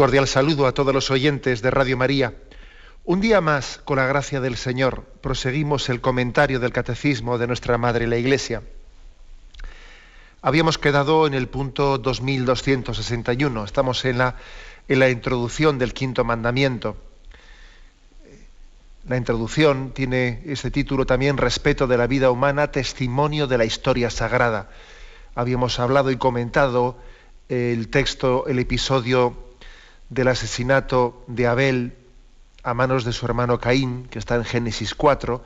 Cordial saludo a todos los oyentes de Radio María. Un día más, con la gracia del Señor, proseguimos el comentario del Catecismo de nuestra Madre la Iglesia. Habíamos quedado en el punto 2261, estamos en la, en la introducción del quinto mandamiento. La introducción tiene ese título también, Respeto de la vida humana, testimonio de la historia sagrada. Habíamos hablado y comentado el texto, el episodio del asesinato de Abel a manos de su hermano Caín, que está en Génesis 4.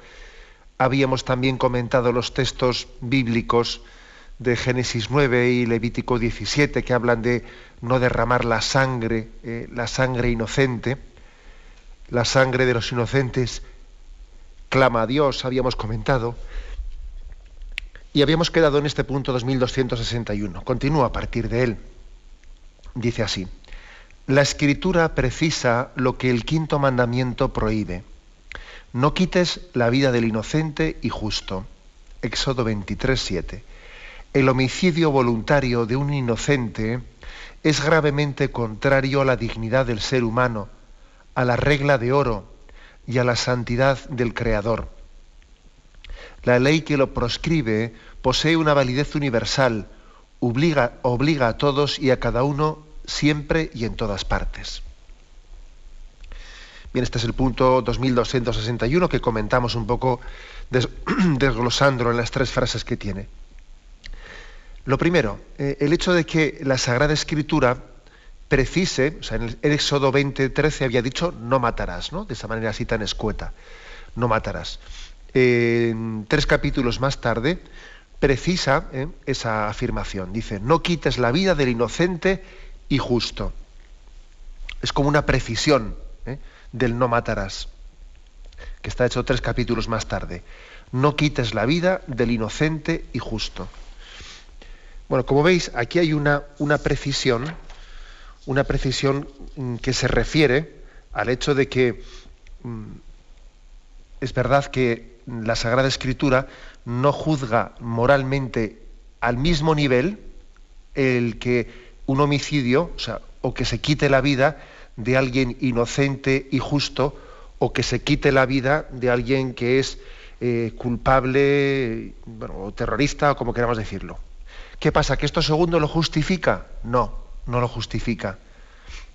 Habíamos también comentado los textos bíblicos de Génesis 9 y Levítico 17, que hablan de no derramar la sangre, eh, la sangre inocente. La sangre de los inocentes clama a Dios, habíamos comentado. Y habíamos quedado en este punto 2261. Continúa a partir de él. Dice así. La escritura precisa lo que el quinto mandamiento prohíbe. No quites la vida del inocente y justo. Éxodo 23, 7. El homicidio voluntario de un inocente es gravemente contrario a la dignidad del ser humano, a la regla de oro y a la santidad del Creador. La ley que lo proscribe posee una validez universal, obliga, obliga a todos y a cada uno siempre y en todas partes. Bien, este es el punto 2261 que comentamos un poco desglosándolo en las tres frases que tiene. Lo primero, eh, el hecho de que la Sagrada Escritura precise, o sea, en el Éxodo 20:13 había dicho no matarás, ¿no? De esa manera así tan escueta, no matarás. En tres capítulos más tarde precisa eh, esa afirmación. Dice, no quites la vida del inocente y justo. Es como una precisión ¿eh? del no matarás, que está hecho tres capítulos más tarde. No quites la vida del inocente y justo. Bueno, como veis, aquí hay una, una precisión, una precisión mm, que se refiere al hecho de que mm, es verdad que la Sagrada Escritura no juzga moralmente al mismo nivel el que un homicidio, o, sea, o que se quite la vida de alguien inocente y justo, o que se quite la vida de alguien que es eh, culpable, o terrorista, o como queramos decirlo. ¿Qué pasa? ¿Que esto segundo lo justifica? No, no lo justifica.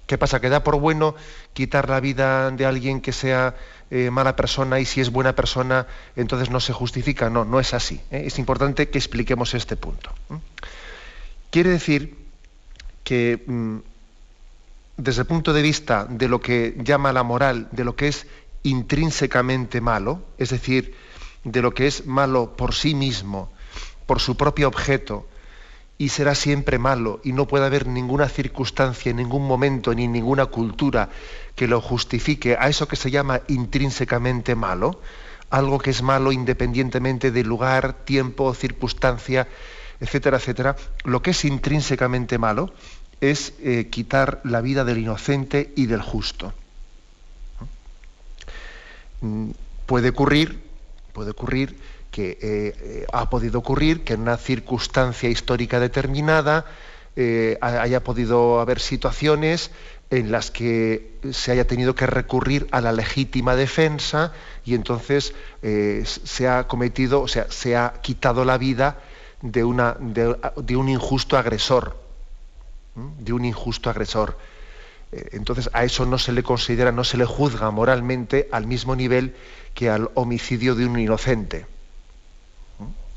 ¿Qué pasa? ¿Que da por bueno quitar la vida de alguien que sea eh, mala persona y si es buena persona entonces no se justifica? No, no es así. ¿eh? Es importante que expliquemos este punto. Quiere decir que mm, desde el punto de vista de lo que llama la moral, de lo que es intrínsecamente malo, es decir, de lo que es malo por sí mismo, por su propio objeto, y será siempre malo, y no puede haber ninguna circunstancia, ningún momento, ni ninguna cultura que lo justifique a eso que se llama intrínsecamente malo, algo que es malo independientemente de lugar, tiempo, circunstancia, etcétera, etcétera, lo que es intrínsecamente malo, es eh, quitar la vida del inocente y del justo. Mm, puede ocurrir, puede ocurrir que eh, eh, ha podido ocurrir que en una circunstancia histórica determinada haya podido haber situaciones en las que se haya tenido que recurrir a la legítima defensa y entonces se ha cometido, o sea, se ha quitado la vida de, una, de un injusto agresor de un injusto agresor. Eh, entonces a eso no se le considera, no se le juzga moralmente al mismo nivel que al homicidio de un inocente.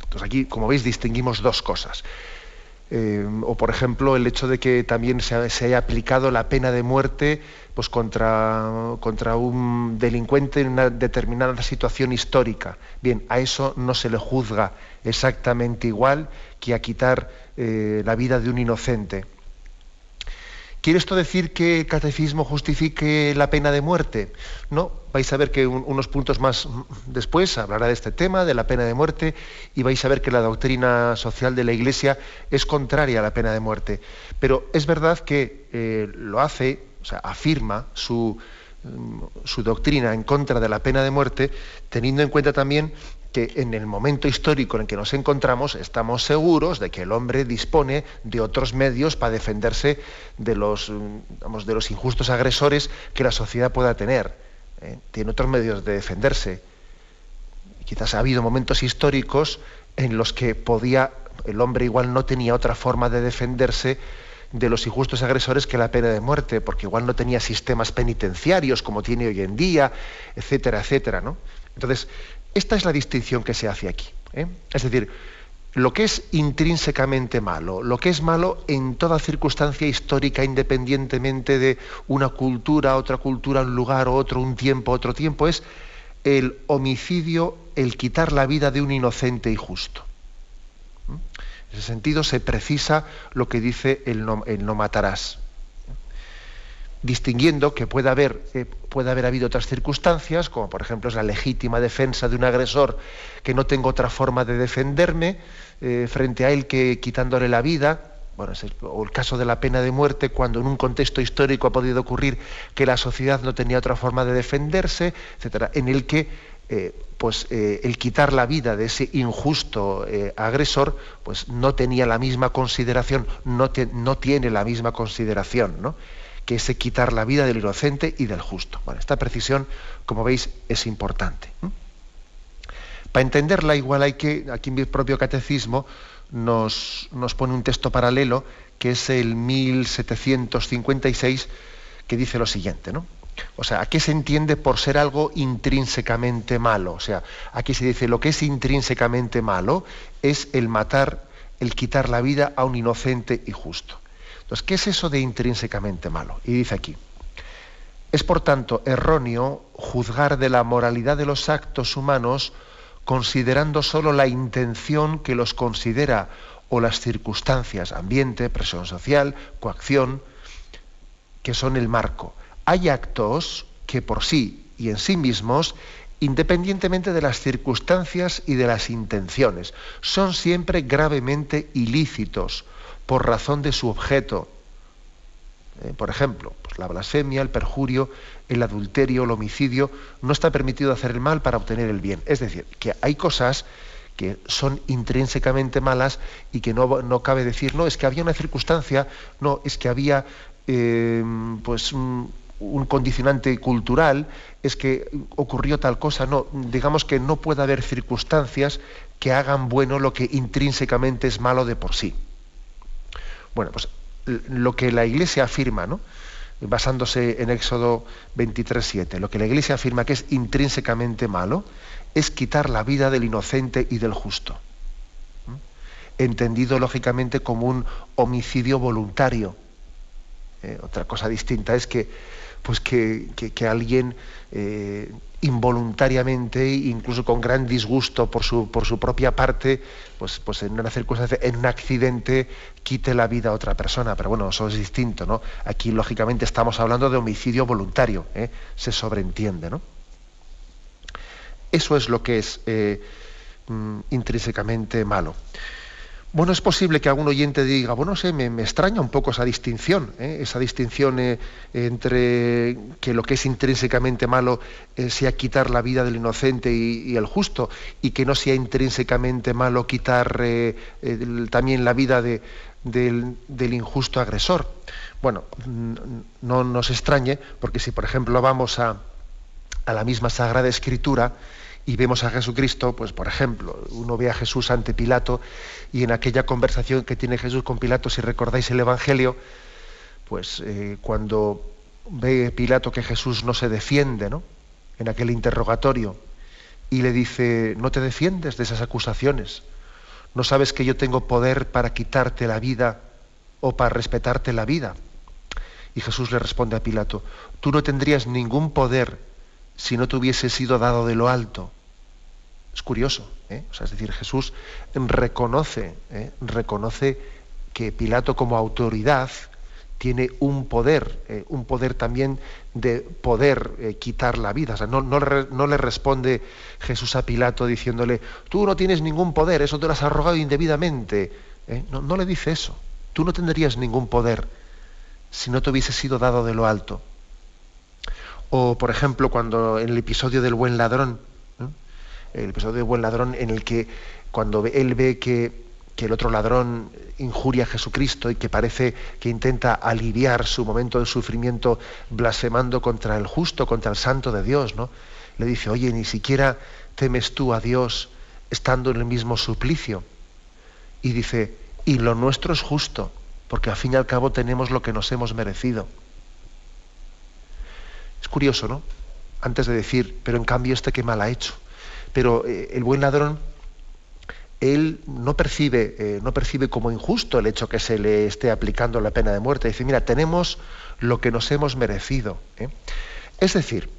Entonces aquí, como veis, distinguimos dos cosas. Eh, o por ejemplo el hecho de que también se, haya aplicado la pena de muerte pues, contra, contra un delincuente en una determinada situación histórica. Bien, a eso no se le juzga exactamente igual que a quitar eh, la vida de un inocente. ¿Quiere esto decir que el catecismo justifique la pena de muerte? No, vais a ver que unos puntos más después hablará de este tema, de la pena de muerte, y vais a ver que la doctrina social de la Iglesia es contraria a la pena de muerte. Pero es verdad que eh, lo hace, o sea, afirma su, mm, su doctrina en contra de la pena de muerte, teniendo en cuenta también que en el momento histórico en el que nos encontramos estamos seguros de que el hombre dispone de otros medios para defenderse de los, mm, de los injustos agresores que la sociedad pueda tener. ¿eh? Tiene otros medios de defenderse. quizás ha habido momentos históricos en los que podía, el hombre igual no tenía otra forma de defenderse de los injustos agresores que la pena de muerte, porque igual no tenía sistemas penitenciarios como tiene hoy en día, etcétera, etcétera. ¿no? Entonces, esta es la distinción que se hace aquí. ¿eh? Es decir, lo que es intrínsecamente malo, lo que es malo en toda circunstancia histórica, independientemente de una cultura, otra cultura, un lugar, otro, un tiempo, otro tiempo, es el homicidio, el quitar la vida de un inocente y justo. ¿Mm? En ese sentido se precisa lo que dice el no matarás distinguiendo que puede haber, eh, puede haber habido otras circunstancias, como por ejemplo es la legítima defensa de un agresor que no tengo otra forma de defenderme eh, frente a él que quitándole la vida, bueno, o el caso de la pena de muerte, cuando en un contexto histórico ha podido ocurrir que la sociedad no tenía otra forma de defenderse, etcétera, en el que eh, pues el quitar la vida de ese injusto agresor, pues no tenía la misma consideración, no, no tiene la misma consideración, ¿no? Que es quitar la vida del inocente y del justo. Bueno, esta precisión, como veis, es importante. Para entenderla, igual hay que, aquí en mi propio catecismo nos, nos pone un texto paralelo, que es el 1756, que dice lo siguiente, ¿no? O sea, ¿a qué se entiende por ser algo intrínsecamente malo? O sea, aquí se dice lo que es intrínsecamente malo es el matar, el quitar la vida a un inocente y justo. ¿Qué es eso de intrínsecamente malo? Y dice aquí, es por tanto erróneo juzgar de la moralidad de los actos humanos considerando solo la intención que los considera o las circunstancias, ambiente, presión social, coacción, que son el marco. Hay actos que por sí y en sí mismos, independientemente de las circunstancias y de las intenciones, son siempre gravemente ilícitos, por razón de su objeto. Eh, por ejemplo, pues la blasfemia, el perjurio, el adulterio, el homicidio, no está permitido hacer el mal para obtener el bien. Es decir, que hay cosas que son intrínsecamente malas y que no, cabe decir, no, es que había una circunstancia, no, es que había eh, pues un, condicionante cultural, es que ocurrió tal cosa, no, digamos que no puede haber circunstancias que hagan bueno lo que intrínsecamente es malo de por sí. Bueno, pues lo que la Iglesia afirma, ¿no? basándose en Éxodo 23.7, lo que la Iglesia afirma que es intrínsecamente malo es quitar la vida del inocente y del justo, entendido lógicamente como un homicidio voluntario. Eh, otra cosa distinta es que, pues que, alguien eh, involuntariamente, incluso con gran disgusto por su, por su propia parte, pues, pues en una circunstancia, en un accidente, quite la vida a otra persona. Pero bueno, eso es distinto, ¿no? Aquí, lógicamente, estamos hablando de homicidio voluntario, ¿eh? se sobreentiende, ¿no? Eso es lo que es mm, intrínsecamente malo. Bueno, es posible que algún oyente diga, bueno, sé, me, extraña un poco esa distinción, ¿eh? esa distinción eh, entre que lo que es intrínsecamente malo eh, sea quitar la vida del inocente y, el justo, y que no sea intrínsecamente malo quitar también la vida del, injusto agresor. Bueno, no nos extrañe, porque si por ejemplo vamos a la misma Sagrada Escritura, y vemos a Jesucristo, pues por ejemplo, uno ve a Jesús ante Pilato y en aquella conversación que tiene Jesús con Pilato, si recordáis el Evangelio, pues eh, cuando ve Pilato que Jesús no se defiende, ¿no? En aquel interrogatorio y le dice, no te defiendes de esas acusaciones, no sabes que yo tengo poder para quitarte la vida o para respetarte la vida. Y Jesús le responde a Pilato, tú no tendrías ningún poder si no te hubiese sido dado de lo alto. Es curioso, ¿eh? es decir, Jesús reconoce, ¿eh? reconoce que Pilato como autoridad tiene un poder, eh, un poder también de poder eh, quitar la vida. O sea, no, no, le responde Jesús a Pilato diciéndole, tú no tienes ningún poder, eso te lo has arrogado indebidamente. No, no le dice eso. Tú no tendrías ningún poder si no te hubiese sido dado de lo alto. O, por ejemplo, cuando en el episodio del buen ladrón, el episodio del buen ladrón en el que cuando él ve que que el otro ladrón injuria a Jesucristo y que parece que intenta aliviar su momento de sufrimiento blasfemando contra el justo, contra el santo de Dios, ¿no? Le dice, oye, ni siquiera temes tú a Dios estando en el mismo suplicio. Y dice, y lo nuestro es justo, porque al fin y al cabo tenemos lo que nos hemos merecido. Curioso, ¿no? Antes de decir, pero en cambio este que mal ha hecho. Pero eh, el buen ladrón él no percibe, eh, no percibe como injusto el hecho que se le esté aplicando la pena de muerte. Dice, mira, tenemos lo que nos hemos merecido. ¿eh? Es decir,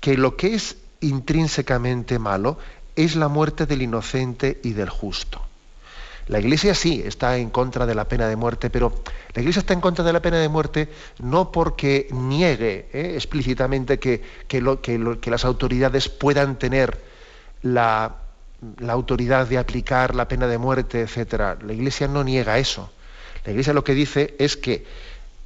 que lo que es intrínsecamente malo es la muerte del inocente y del justo. La Iglesia sí está en contra de la pena de muerte, pero la Iglesia está en contra de la pena de muerte no porque niegue ¿eh? explícitamente que, que las autoridades puedan tener la, la autoridad de aplicar la pena de muerte, etcétera. La Iglesia no niega eso. La Iglesia lo que dice es que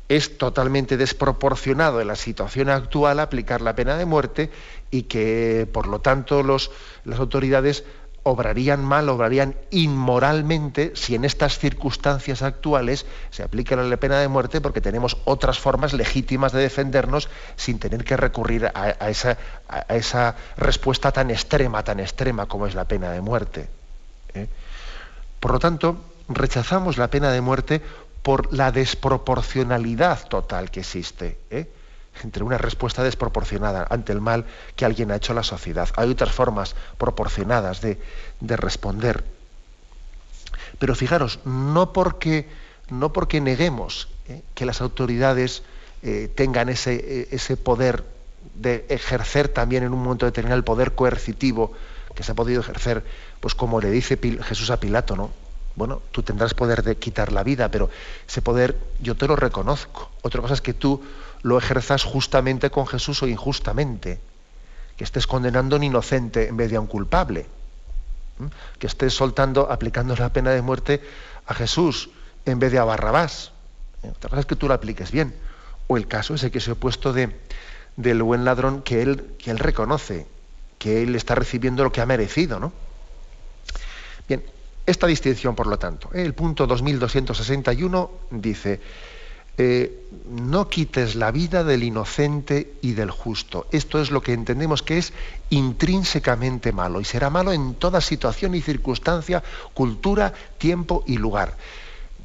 es totalmente desproporcionado en la situación actual aplicar la pena de muerte y que, por lo tanto, los, las autoridades obrarían mal, obrarían inmoralmente si en estas circunstancias actuales se aplica la pena de muerte porque tenemos otras formas legítimas de defendernos sin tener que recurrir a, esa, respuesta tan extrema, tan extrema como es la pena de muerte. ¿eh? Por lo tanto, rechazamos la pena de muerte por la desproporcionalidad total que existe. ¿eh? Entre una respuesta desproporcionada ante el mal que alguien ha hecho a la sociedad. Hay otras formas proporcionadas de, responder. Pero fijaros, no porque, no porque neguemos eh, que las autoridades eh, tengan ese, eh, ese poder de ejercer también en un momento determinado el poder coercitivo que se ha podido ejercer, pues como le dice Jesús a Pilato, ¿no? Bueno, tú tendrás poder de quitar la vida, pero ese poder yo te lo reconozco. Otra cosa es que tú lo ejerzas justamente con Jesús o injustamente, que estés condenando a un inocente en vez de a un culpable, que estés soltando, aplicando la pena de muerte a Jesús en vez de a Barrabás. ¿Eh? Otra cosa es que tú lo apliques bien. O el caso ese que se ha puesto de, del buen ladrón que él, que él reconoce, que él está recibiendo lo que ha merecido, ¿no? Bien, esta distinción, por lo tanto, ¿eh? el punto 2261 dice, eh, no quites la vida del inocente y del justo. Esto es lo que entendemos que es intrínsecamente malo y será malo en toda situación y circunstancia, cultura, tiempo y lugar.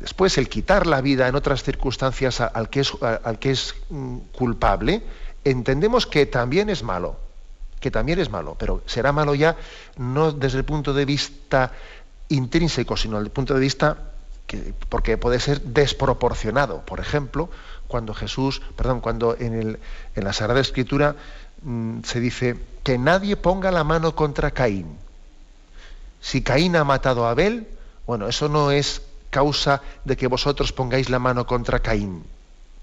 Después, el quitar la vida en otras circunstancias al que es, al que es mm, culpable, entendemos que también es malo, que también es malo, pero será malo ya no desde el punto de vista intrínseco, sino desde el punto de vista porque puede ser desproporcionado. Por ejemplo, cuando Jesús, perdón, cuando en, la Sagrada Escritura mm, se dice que nadie ponga la mano contra Caín. Si Caín ha matado a Abel, bueno, eso no es causa de que vosotros pongáis la mano contra Caín.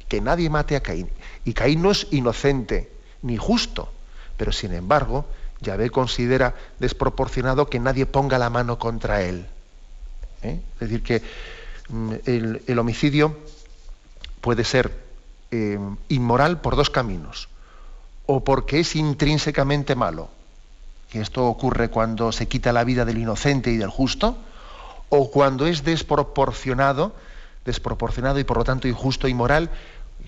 Que nadie mate a Caín. Y Caín no es inocente ni justo, pero sin embargo, Yahvé considera desproporcionado que nadie ponga la mano contra él. ¿Eh? Es decir, que Mm, el, homicidio puede ser eh, inmoral por dos caminos. O porque es intrínsecamente malo, que esto ocurre cuando se quita la vida del inocente y del justo, o cuando es desproporcionado, desproporcionado y por lo tanto injusto y moral,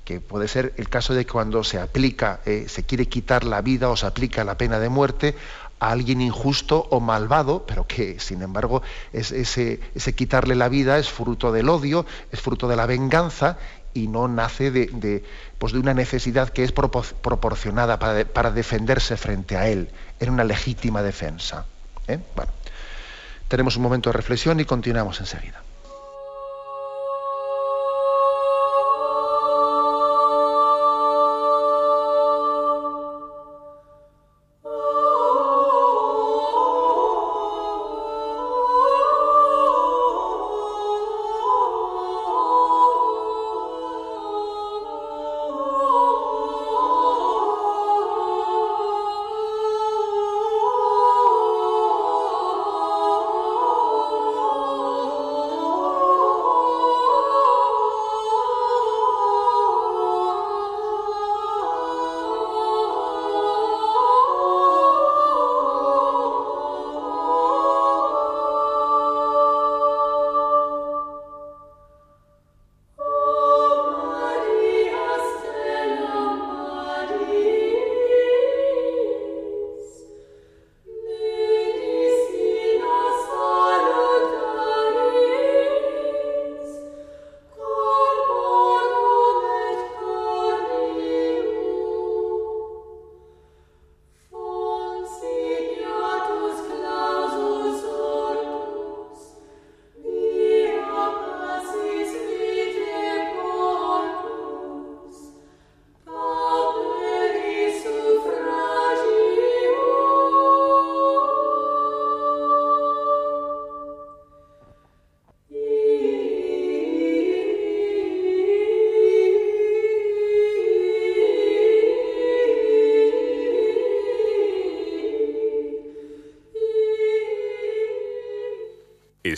que puede ser el caso de cuando se aplica, eh, se quiere quitar la vida o se aplica la pena de muerte a alguien injusto o malvado, pero que sin embargo ese, quitarle la vida es fruto del odio, es fruto de la venganza y no nace de, pues de una necesidad que es proporcionada para, defenderse frente a él, en una legítima defensa. ¿eh? Bueno, tenemos un momento de reflexión y continuamos enseguida.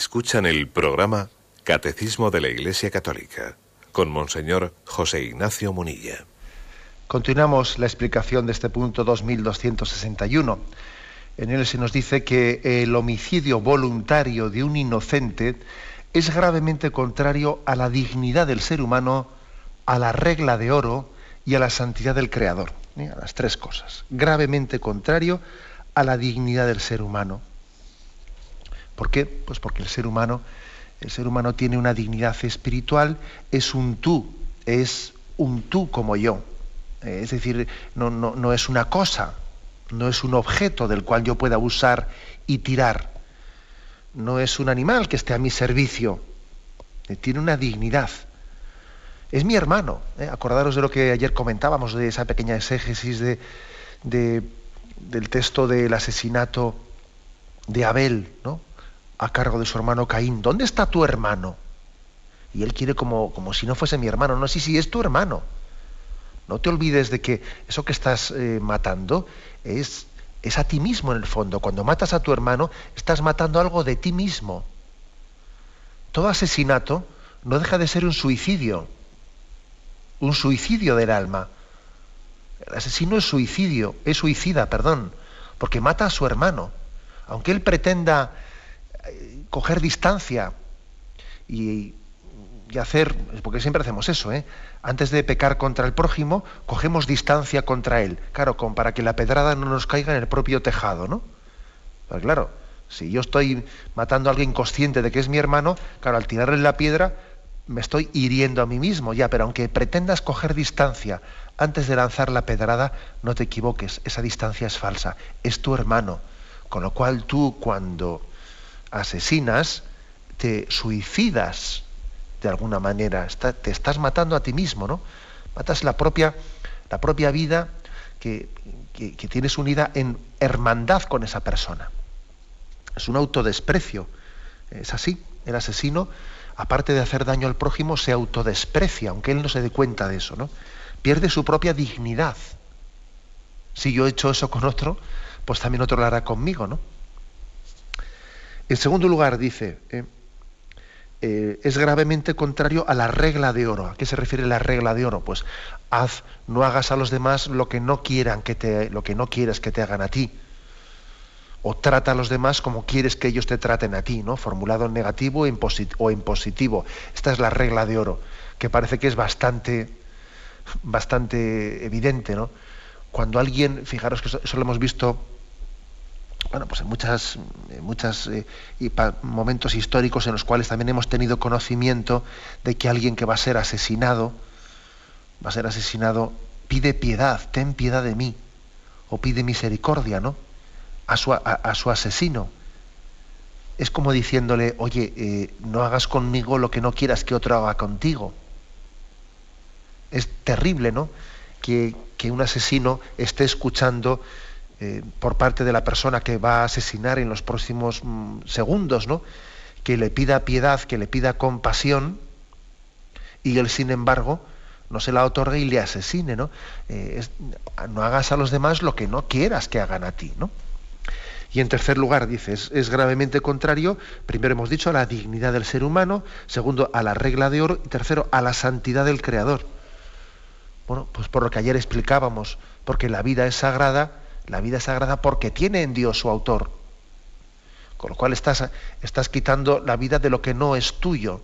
Escuchan el programa Catecismo de la Iglesia Católica con Monseñor José Ignacio Munilla. Continuamos la explicación de este punto 2261. En él se nos dice que el homicidio voluntario de un inocente es gravemente contrario a la dignidad del ser humano, a la regla de oro y a la santidad del Creador. ¿eh? A las tres cosas. Gravemente contrario a la dignidad del ser humano. ¿Por qué? Pues porque el ser humano, el ser humano tiene una dignidad espiritual, es un tú, es un tú como yo. Eh, es decir, no, no es una cosa, no es un objeto del cual yo pueda usar y tirar. No es un animal que esté a mi servicio. Eh, tiene una dignidad. Es mi hermano. ¿eh? Acordaros de lo que ayer comentábamos, de esa pequeña exégesis de, del texto del asesinato de Abel, ¿no? A cargo de su hermano Caín. ¿Dónde está tu hermano? Y él quiere como, como si no fuese mi hermano. No, sí, sí, es tu hermano. No te olvides de que eso que estás eh, matando es, es a ti mismo en el fondo. Cuando matas a tu hermano, estás matando algo de ti mismo. Todo asesinato no deja de ser un suicidio, un suicidio del alma. El asesino es suicidio, es suicida, perdón, porque mata a su hermano. Aunque él pretenda coger distancia y hacer, porque siempre hacemos eso, ¿eh? antes de pecar contra el prójimo, cogemos distancia contra él, claro, para que la pedrada no nos caiga en el propio tejado, ¿no? Pues claro, si yo estoy matando a alguien consciente de que es mi hermano, claro, al tirarle la piedra me estoy hiriendo a mí mismo, ya, pero aunque pretendas coger distancia antes de lanzar la pedrada, no te equivoques, esa distancia es falsa, es tu hermano, con lo cual tú cuando asesinas, te suicidas de alguna manera, te estás matando a ti mismo, ¿no? Matas la propia, la propia vida que, tienes unida en hermandad con esa persona. Es un autodesprecio. Es así. El asesino, aparte de hacer daño al prójimo, se autodesprecia, aunque él no se dé cuenta de eso, ¿no? Pierde su propia dignidad. Si yo he hecho eso con otro, pues también otro lo hará conmigo, ¿no? En segundo lugar, dice, eh, eh, es gravemente contrario a la regla de oro. ¿A qué se refiere la regla de oro? Pues haz, no hagas a los demás lo que no quieran que te, lo que no quieres que te hagan a ti. O trata a los demás como quieres que ellos te traten a ti, ¿no? Formulado en negativo o en positivo. Esta es la regla de oro, que parece que es bastante, bastante evidente, ¿no? Cuando alguien, fijaros que eso lo hemos visto bueno, pues en muchas eh, momentos históricos en los cuales también hemos tenido conocimiento de que alguien que va a ser asesinado, va a ser asesinado, pide piedad, ten piedad de mí, o pide misericordia, ¿no? A su, a, su asesino. Es como diciéndole, oye, eh, no hagas conmigo lo que no quieras que otro haga contigo. Es terrible, ¿no? Que, que un asesino esté escuchando eh, por parte de la persona que va a asesinar en los próximos mm, segundos, ¿no? que le pida piedad, que le pida compasión, y él, sin embargo, no se la otorgue y le asesine, ¿no? Eh, no hagas a los demás lo que no quieras que hagan a ti, ¿no? Y en tercer lugar, dices, es gravemente contrario, primero hemos dicho, a la dignidad del ser humano, segundo, a la regla de oro, y tercero, a la santidad del Creador. Bueno, pues por lo que ayer explicábamos, porque la vida es sagrada, la vida es sagrada porque tiene en Dios su autor. Con lo cual estás, estás quitando la vida de lo que no es tuyo.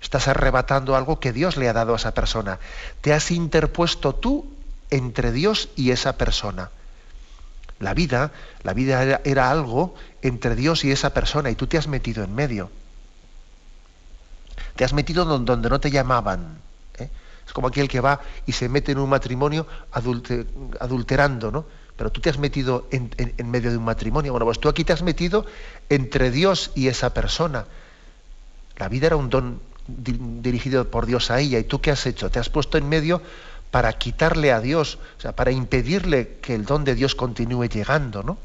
Estás arrebatando algo que Dios le ha dado a esa persona. Te has interpuesto tú entre Dios y esa persona. La vida, la vida era, algo entre Dios y esa persona y tú te has metido en medio. Te has metido donde, no te llamaban. ¿eh? Es como aquel que va y se mete en un matrimonio adulterando, ¿no? Pero tú te has metido en, medio de un matrimonio. Bueno, pues tú aquí te has metido entre Dios y esa persona. La vida era un don dirigido por Dios a ella. ¿Y tú qué has hecho? Te has puesto en medio para quitarle a Dios, o sea, para impedirle que el don de Dios continúe llegando, ¿no?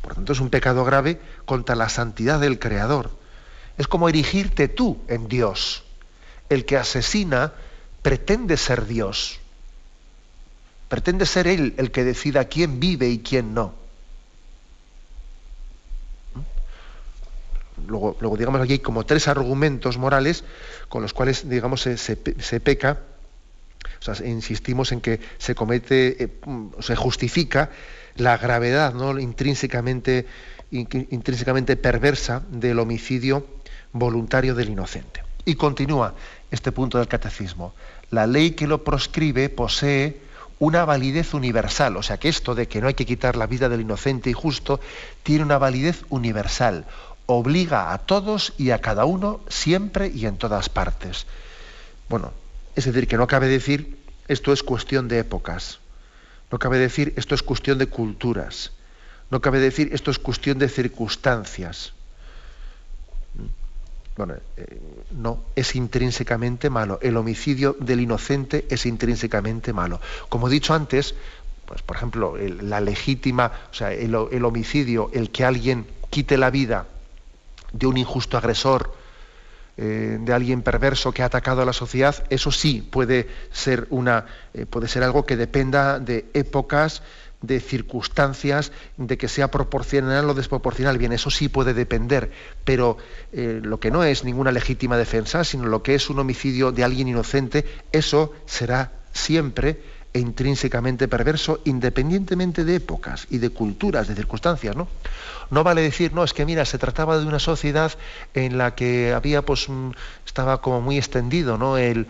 Por tanto, es un pecado grave contra la santidad del Creador. Es como erigirte tú en Dios. El que asesina pretende ser Dios. Pretende ser él el que decida quién vive y quién no. luego, luego, digamos, aquí hay como tres argumentos morales con los cuales, digamos, se, peca, o sea, insistimos en que se comete, eh, se justifica la gravedad ¿no? intrínsecamente, intrínsecamente perversa del homicidio voluntario del inocente. Y continúa este punto del catecismo. La ley que lo proscribe posee una validez universal, o sea que esto de que no hay que quitar la vida del inocente y justo tiene una validez universal, obliga a todos y a cada uno siempre y en todas partes. Bueno, es decir, que no cabe decir esto es cuestión de épocas, no cabe decir esto es cuestión de culturas, no cabe decir esto es cuestión de circunstancias. Bueno, eh, no, es intrínsecamente malo. El homicidio del inocente es intrínsecamente malo. Como he dicho antes, pues por ejemplo, la legítima, o sea, el, homicidio, el que alguien quite la vida de un injusto agresor, eh, de alguien perverso que ha atacado a la sociedad, eso sí puede ser una, eh, puede ser algo que dependa de épocas, de circunstancias, de que sea proporcional o desproporcional. Bien, eso sí puede depender, pero eh, lo que no es ninguna legítima defensa, sino lo que es un homicidio de alguien inocente, eso será siempre e intrínsecamente perverso, independientemente de épocas y de culturas, de circunstancias, ¿no? No vale decir, no, es que mira, se trataba de una sociedad en la que había, pues, estaba como muy extendido, ¿no? El,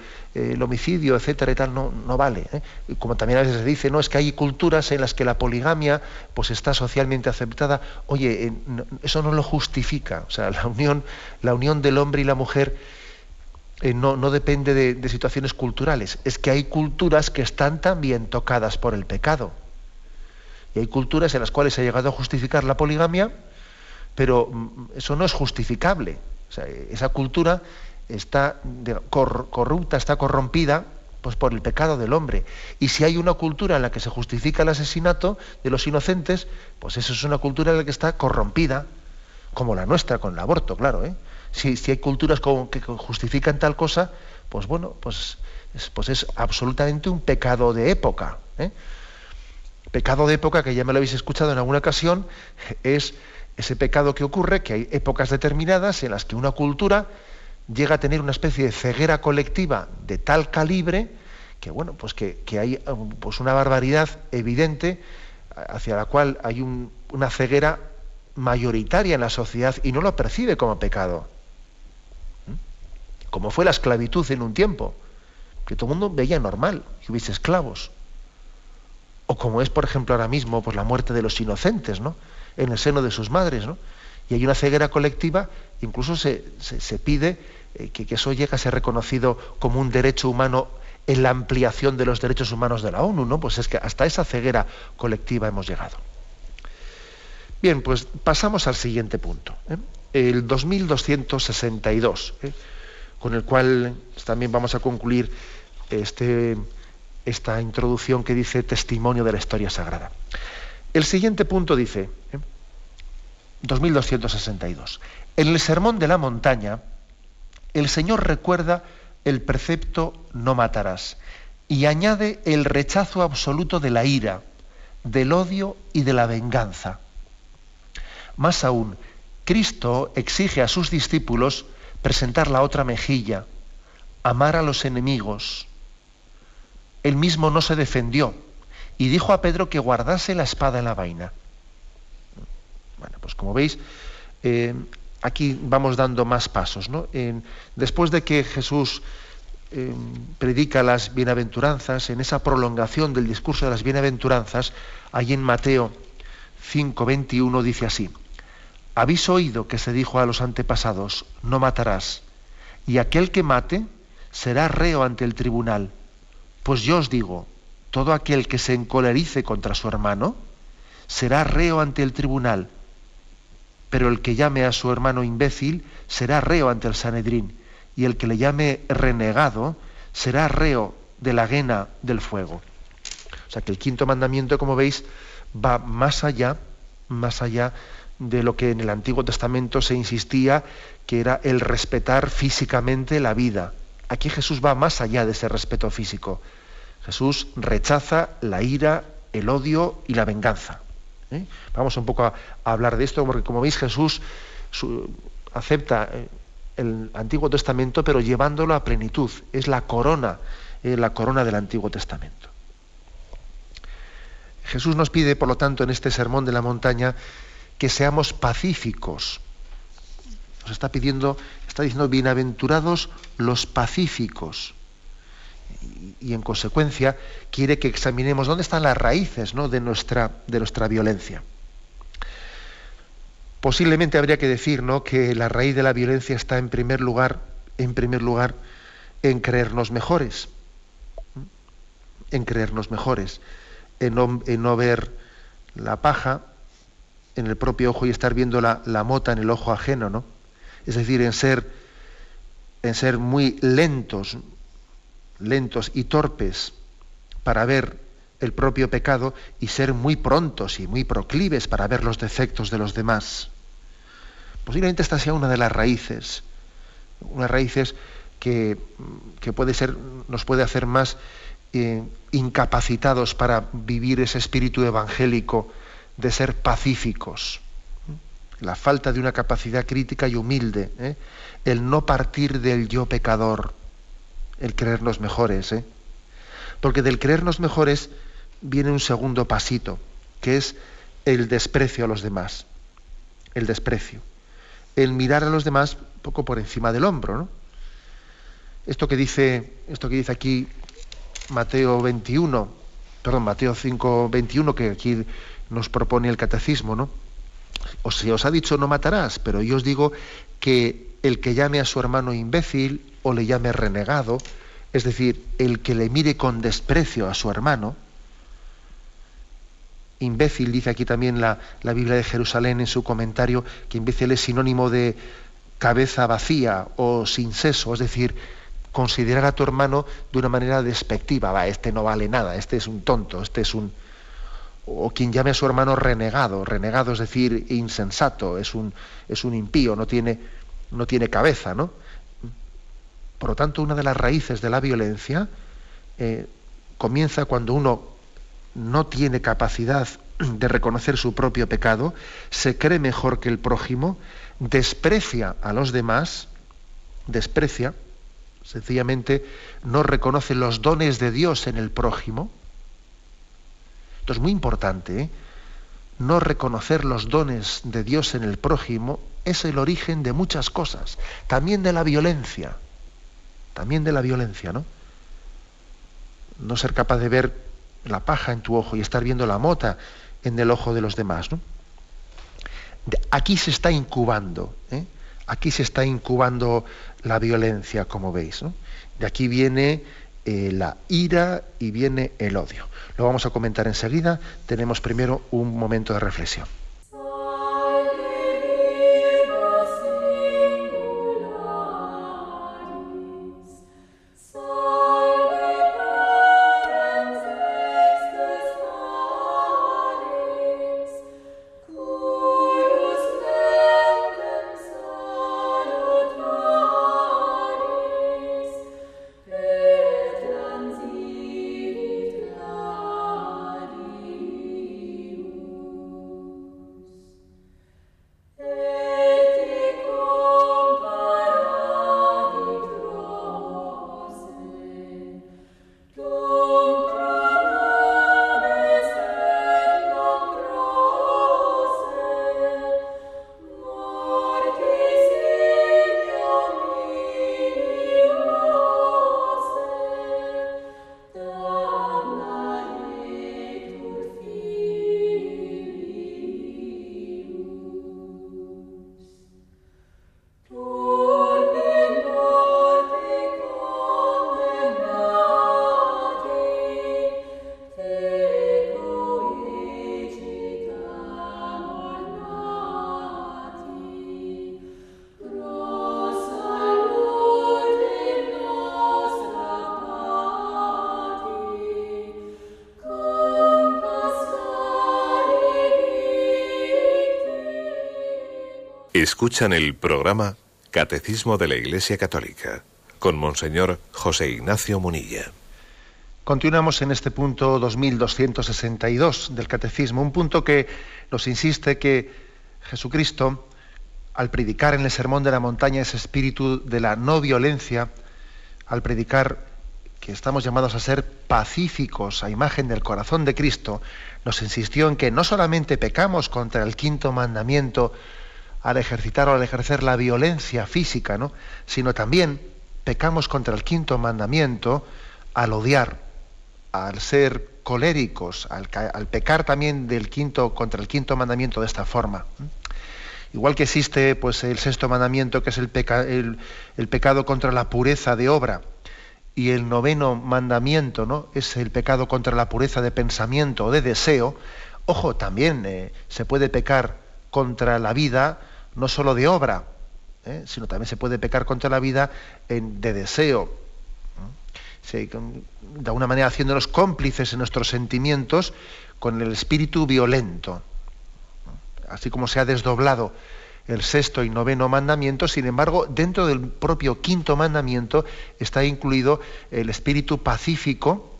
homicidio, etcétera y tal, no, no vale. ¿eh? Como también a veces se dice, no, es que hay culturas en las que la poligamia, pues, está socialmente aceptada. Oye, eh, eso no lo justifica. O sea, la unión, la unión del hombre y la mujer eh, no, depende de, situaciones culturales, es que hay culturas que están también tocadas por el pecado. Y hay culturas en las cuales se ha llegado a justificar la poligamia, pero mm, eso no es justificable. esa cultura está corrupta, está corrompida pues, por el pecado del hombre. Y si hay una cultura en la que se justifica el asesinato de los inocentes, pues eso es una cultura en la que está corrompida, como la nuestra con el aborto, claro. ¿eh? Si, hay culturas que justifican tal cosa, pues bueno, pues, pues es absolutamente un pecado de época. ¿eh? Pecado de época, que ya me lo habéis escuchado en alguna ocasión, es ese pecado que ocurre, que hay épocas determinadas en las que una cultura llega a tener una especie de ceguera colectiva de tal calibre que bueno, pues que, hay pues una barbaridad evidente hacia la cual hay una ceguera mayoritaria en la sociedad y no lo percibe como pecado como fue la esclavitud en un tiempo, que todo el mundo veía normal que hubiese esclavos. O como es, por ejemplo, ahora mismo pues, la muerte de los inocentes, ¿no? En el seno de sus madres, ¿no? Y hay una ceguera colectiva, incluso se, pide eh, que, que, eso llegue a ser reconocido como un derecho humano en la ampliación de los derechos humanos de la ONU, ¿no? Pues es que hasta esa ceguera colectiva hemos llegado. Bien, pues pasamos al siguiente punto. ¿eh? El 2262 con el cual también vamos a concluir este, esta introducción que dice testimonio de la historia sagrada. El siguiente punto dice, 2262, ¿eh? en el Sermón de la Montaña, el Señor recuerda el precepto no matarás y añade el rechazo absoluto de la ira, del odio y de la venganza. Más aún, Cristo exige a sus discípulos presentar la otra mejilla, amar a los enemigos. Él mismo no se defendió y dijo a Pedro que guardase la espada en la vaina. Bueno, pues como veis, eh, aquí vamos dando más pasos. después de que Jesús eh, predica las bienaventuranzas, en esa prolongación del discurso de las bienaventuranzas, ahí en Mateo 5:21 dice así, habéis oído que se dijo a los antepasados, no matarás, y aquel que mate será reo ante el tribunal. Pues yo os digo, todo aquel que se encolerice contra su hermano será reo ante el tribunal, pero el que llame a su hermano imbécil será reo ante el Sanedrín, y el que le llame renegado será reo de la guena del fuego. O sea que el quinto mandamiento, como veis, va más allá, más allá de lo que en el Antiguo Testamento se insistía, que era el respetar físicamente la vida. Aquí Jesús va más allá de ese respeto físico. Jesús rechaza la ira, el odio y la venganza. ¿eh? Vamos un poco a, hablar de esto, porque como veis Jesús acepta eh, el Antiguo Testamento, pero llevándolo a plenitud. Es la corona, eh, la corona del Antiguo Testamento. Jesús nos pide, por lo tanto, en este sermón de la montaña, que seamos pacíficos. Nos está pidiendo, está diciendo, bienaventurados los pacíficos. Y, en consecuencia quiere que examinemos dónde están las raíces ¿no? de, nuestra, de nuestra violencia. Posiblemente habría que decir ¿no? que la raíz de la violencia está en primer lugar, en primer lugar, en creernos mejores. En creernos mejores. En no, ver la paja en el propio ojo y estar viendo la, mota en el ojo ajeno, ¿no? Es decir, en ser, en ser muy lentos, lentos y torpes para ver el propio pecado y ser muy prontos y muy proclives para ver los defectos de los demás. Posiblemente esta sea una de las raíces, unas raíces que, puede ser, nos puede hacer más eh, incapacitados para vivir ese espíritu evangélico de ser pacíficos. La falta de una capacidad crítica y humilde, ¿eh? el no partir del yo pecador, el creernos mejores. ¿eh? Porque del creernos mejores viene un segundo pasito, que es el desprecio a los demás. El desprecio el mirar a los demás un poco por encima del hombro. ¿no? Esto, que dice, esto que dice aquí Mateo 21, perdón, Mateo 5, 21, que aquí nos propone el catecismo, ¿no? O se os ha dicho no matarás, pero yo os digo que el que llame a su hermano imbécil o le llame renegado, es decir, el que le mire con desprecio a su hermano, Imbécil, dice aquí también la, Biblia de Jerusalén en su comentario, que imbécil es sinónimo de cabeza vacía o sin seso, es decir, considerar a tu hermano de una manera despectiva, va, este no vale nada, este es un tonto, este es un... o quien llame a su hermano renegado, renegado es decir, insensato, es un, es un impío, no tiene, no tiene cabeza, ¿no? Por lo tanto, una de las raíces de la violencia eh, comienza cuando uno no tiene capacidad de reconocer su propio pecado, se cree mejor que el prójimo, desprecia a los demás, desprecia, sencillamente no reconoce los dones de Dios en el prójimo. Esto es muy importante, ¿eh? no reconocer los dones de Dios en el prójimo es el origen de muchas cosas, también de la violencia, también de la violencia, ¿no? No ser capaz de ver la paja en tu ojo y estar viendo la mota en el ojo de los demás. aquí se está incubando, ¿eh? aquí se está incubando la violencia, como veis. De aquí viene eh, la ira y viene el odio. Lo vamos a comentar enseguida. Tenemos primero un momento de reflexión. Escuchan el programa Catecismo de la Iglesia Católica con Monseñor José Ignacio Munilla. Continuamos en este punto 2262 del Catecismo, un punto que nos insiste que Jesucristo al predicar en el Sermón de la Montaña ese espíritu de la no violencia, al predicar que estamos llamados a ser pacíficos a imagen del corazón de Cristo, nos insistió en que no solamente pecamos contra el quinto mandamiento al ejercitar o al ejercer la violencia física, ¿no? sino también pecamos contra el quinto mandamiento al odiar, al ser coléricos, al, pecar también del quinto, contra el quinto mandamiento de esta forma. Igual que existe pues, el sexto mandamiento, que es el, el, pecado contra la pureza de obra, y el noveno mandamiento ¿no? es el pecado contra la pureza de pensamiento o de deseo, ojo, también eh, se puede pecar contra la vida no solo de obra, ¿eh? sino también se puede pecar contra la vida de deseo. de alguna manera haciéndonos cómplices en nuestros sentimientos con el espíritu violento así como se ha desdoblado el sexto y noveno mandamiento, sin embargo, dentro del propio quinto mandamiento está incluido el espíritu pacífico,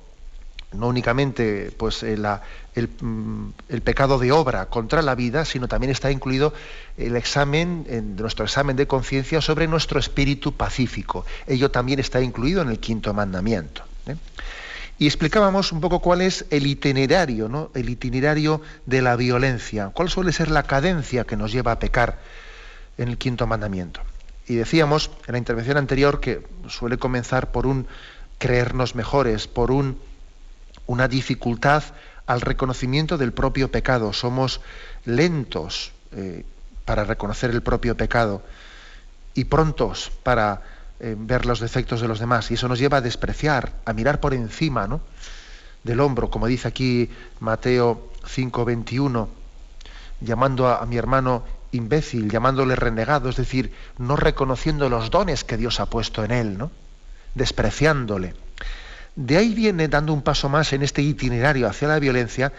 no únicamente pues, mm, el, pecado de obra contra la vida, sino también está incluido el examen, en nuestro examen de conciencia sobre nuestro espíritu pacífico. Ello también está incluido en el quinto mandamiento. ¿eh? Y explicábamos un poco cuál es el itinerario, ¿no? El itinerario de la violencia. ¿Cuál suele ser la cadencia que nos lleva a pecar en el quinto mandamiento? Y decíamos en la intervención anterior que suele comenzar por un creernos mejores, por un, una dificultad al reconocimiento del propio pecado. Somos lentos eh, para reconocer el propio pecado y prontos para eh, ver los defectos de los demás y eso nos lleva a despreciar, a mirar por encima ¿no? del hombro, como dice aquí Mateo 5:21, llamando a, mi hermano imbécil, llamándole renegado, es decir, no reconociendo los dones que Dios ha puesto en él, ¿no? despreciándole. De ahí viene, dando un paso más en este itinerario hacia la violencia,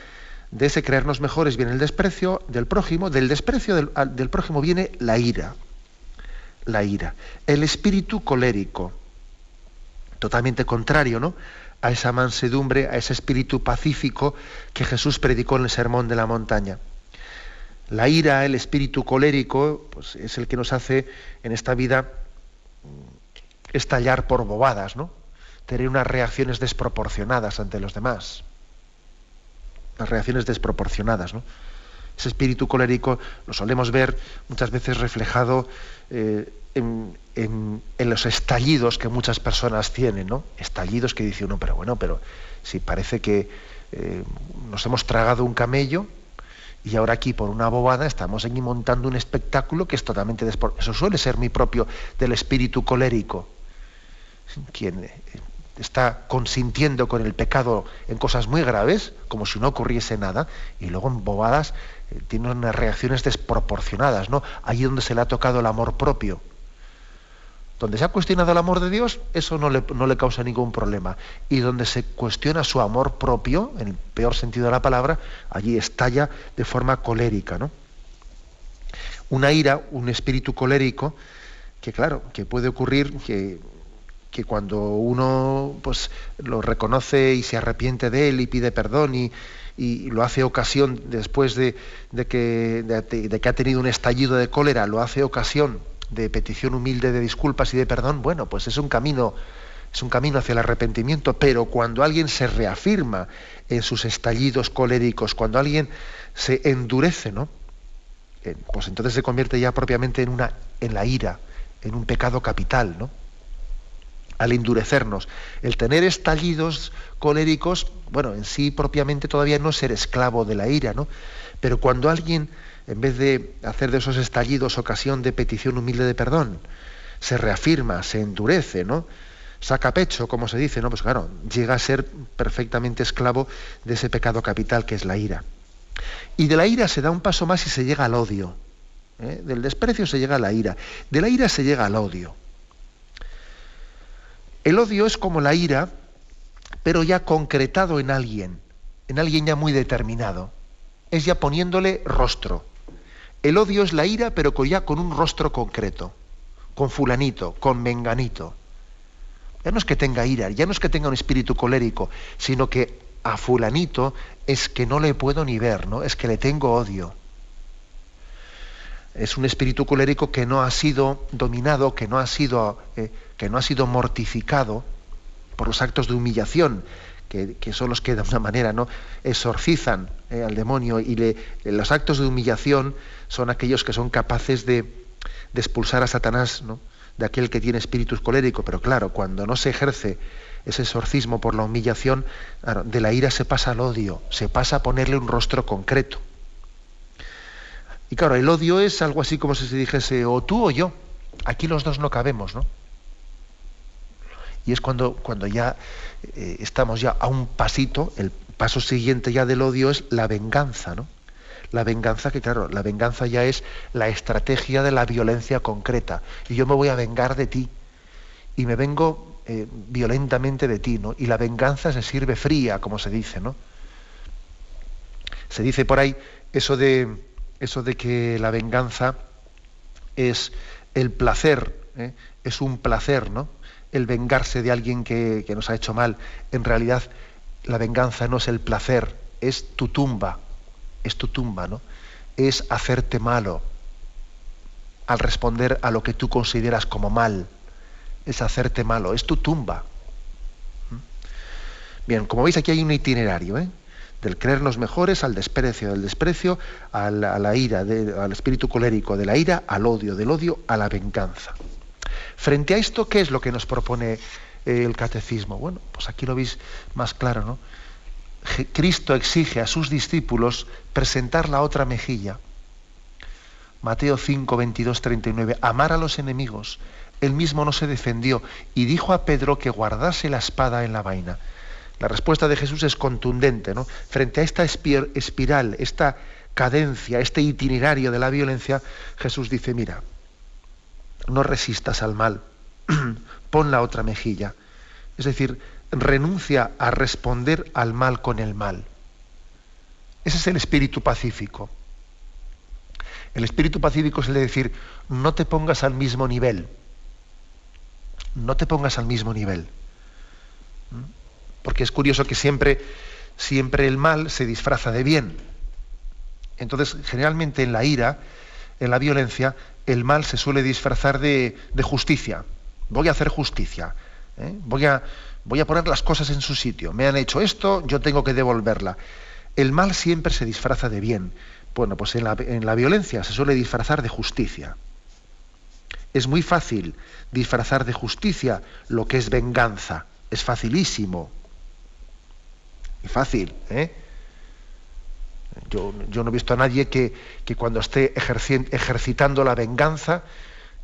de ese creernos mejores viene el desprecio del prójimo, del desprecio del, del prójimo viene la ira la ira. El espíritu colérico, totalmente contrario ¿no? a esa mansedumbre, a ese espíritu pacífico que Jesús predicó en el Sermón de la Montaña. La ira, el espíritu colérico, pues es el que nos hace en esta vida estallar por bobadas, ¿no? Tener unas reacciones desproporcionadas ante los demás. Las reacciones desproporcionadas, ¿no? Ese espíritu colérico lo solemos ver muchas veces reflejado eh, en, los estallidos que muchas personas tienen, ¿no? Estallidos que dice uno, pero bueno, pero si parece que eh, nos hemos tragado un camello y ahora aquí por una bobada estamos aquí montando un espectáculo que es totalmente Eso suele ser mi propio del espíritu colérico. Quien eh, está consintiendo con el pecado en cosas muy graves, como si no ocurriese nada, y luego en bobadas eh, tiene unas reacciones desproporcionadas, ¿no? Allí donde se le ha tocado el amor propio. Donde se ha cuestionado el amor de Dios, eso no le, no le causa ningún problema. Y donde se cuestiona su amor propio, en el peor sentido de la palabra, allí estalla de forma colérica, ¿no? Una ira, un espíritu colérico, que claro, que puede ocurrir que que cuando uno pues lo reconoce y se arrepiente de él y pide perdón y, lo hace ocasión después de, que, de, que ha tenido un estallido de cólera, lo hace ocasión de petición humilde de disculpas y de perdón, bueno, pues es un camino, es un camino hacia el arrepentimiento, pero cuando alguien se reafirma en sus estallidos coléricos, cuando alguien se endurece, ¿no? Eh, pues entonces se convierte ya propiamente en una en la ira, en un pecado capital, ¿no? Al endurecernos. El tener estallidos coléricos, bueno, en sí propiamente todavía no es ser esclavo de la ira, ¿no? Pero cuando alguien, en vez de hacer de esos estallidos ocasión de petición humilde de perdón, se reafirma, se endurece, ¿no? Saca pecho, como se dice, ¿no? Pues claro, llega a ser perfectamente esclavo de ese pecado capital que es la ira. Y de la ira se da un paso más y se llega al odio. ¿eh? Del desprecio se llega a la ira. De la ira se llega al odio. El odio es como la ira, pero ya concretado en alguien, en alguien ya muy determinado. Es ya poniéndole rostro. El odio es la ira, pero ya con un rostro concreto, con fulanito, con menganito. Ya no es que tenga ira, ya no es que tenga un espíritu colérico, sino que a fulanito es que no le puedo ni ver, ¿no? Es que le tengo odio. es un espíritu colérico que no ha sido dominado, que no ha sido, eh, que no ha sido mortificado por los actos de humillación, que, son los que de alguna manera no exorcizan eh, al demonio y le, los actos de humillación son aquellos que son capaces de, de expulsar a Satanás ¿no? de aquel que tiene espíritu colérico, pero claro, cuando no se ejerce ese exorcismo por la humillación, de la ira se pasa al odio, se pasa a ponerle un rostro concreto. Y claro, el odio es algo así como si se dijese o tú o yo. Aquí los dos no cabemos, ¿no? Y es cuando, cuando ya eh, estamos ya a un pasito, el paso siguiente ya del odio es la venganza, ¿no? La venganza, que claro, la venganza ya es la estrategia de la violencia concreta. Y yo me voy a vengar de ti. Y me vengo eh, violentamente de ti, ¿no? Y la venganza se sirve fría, como se dice, ¿no? Se dice por ahí eso de, eso de que la venganza es el placer, ¿eh? es un placer, ¿no? El vengarse de alguien que, que nos ha hecho mal. En realidad, la venganza no es el placer, es tu tumba, es tu tumba, ¿no? Es hacerte malo al responder a lo que tú consideras como mal. Es hacerte malo, es tu tumba. ¿Mm? Bien, como veis aquí hay un itinerario, ¿eh? del creernos mejores al desprecio, del desprecio a la, ira, al espíritu colérico, de la ira al odio, del odio a la venganza. Frente a esto, ¿qué es lo que nos propone eh, el catecismo? Bueno, pues aquí lo veis más claro, ¿no? Cristo exige a sus discípulos presentar la otra mejilla. Mateo 5, 22, 39. Amar a los enemigos. Él mismo no se defendió y dijo a Pedro que guardase la espada en la vaina. La respuesta de Jesús es contundente, ¿no? Frente a esta espiral, esta cadencia, este itinerario de la violencia, Jesús dice, mira, no resistas al mal, pon la otra mejilla. Es decir, renuncia a responder al mal con el mal. Ese es el espíritu pacífico. El espíritu pacífico es el de decir, no te pongas al mismo nivel. No te pongas al mismo nivel. ¿Mm? Porque es curioso que siempre, siempre el mal se disfraza de bien. Entonces, generalmente en la ira, en la violencia, el mal se suele disfrazar de, justicia. Voy a hacer justicia. ¿eh? Voy a, voy a poner las cosas en su sitio. Me han hecho esto, yo tengo que devolverla. El mal siempre se disfraza de bien. Bueno, pues en la, violencia se suele disfrazar de justicia. Es muy fácil disfrazar de justicia lo que es venganza. Es facilísimo. Y fácil, ¿eh? Yo, no he visto a nadie que, cuando esté ejercitando la venganza